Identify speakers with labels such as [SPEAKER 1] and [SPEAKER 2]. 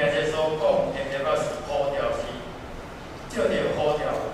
[SPEAKER 1] 今日所讲，现在是好条件，照着好条件。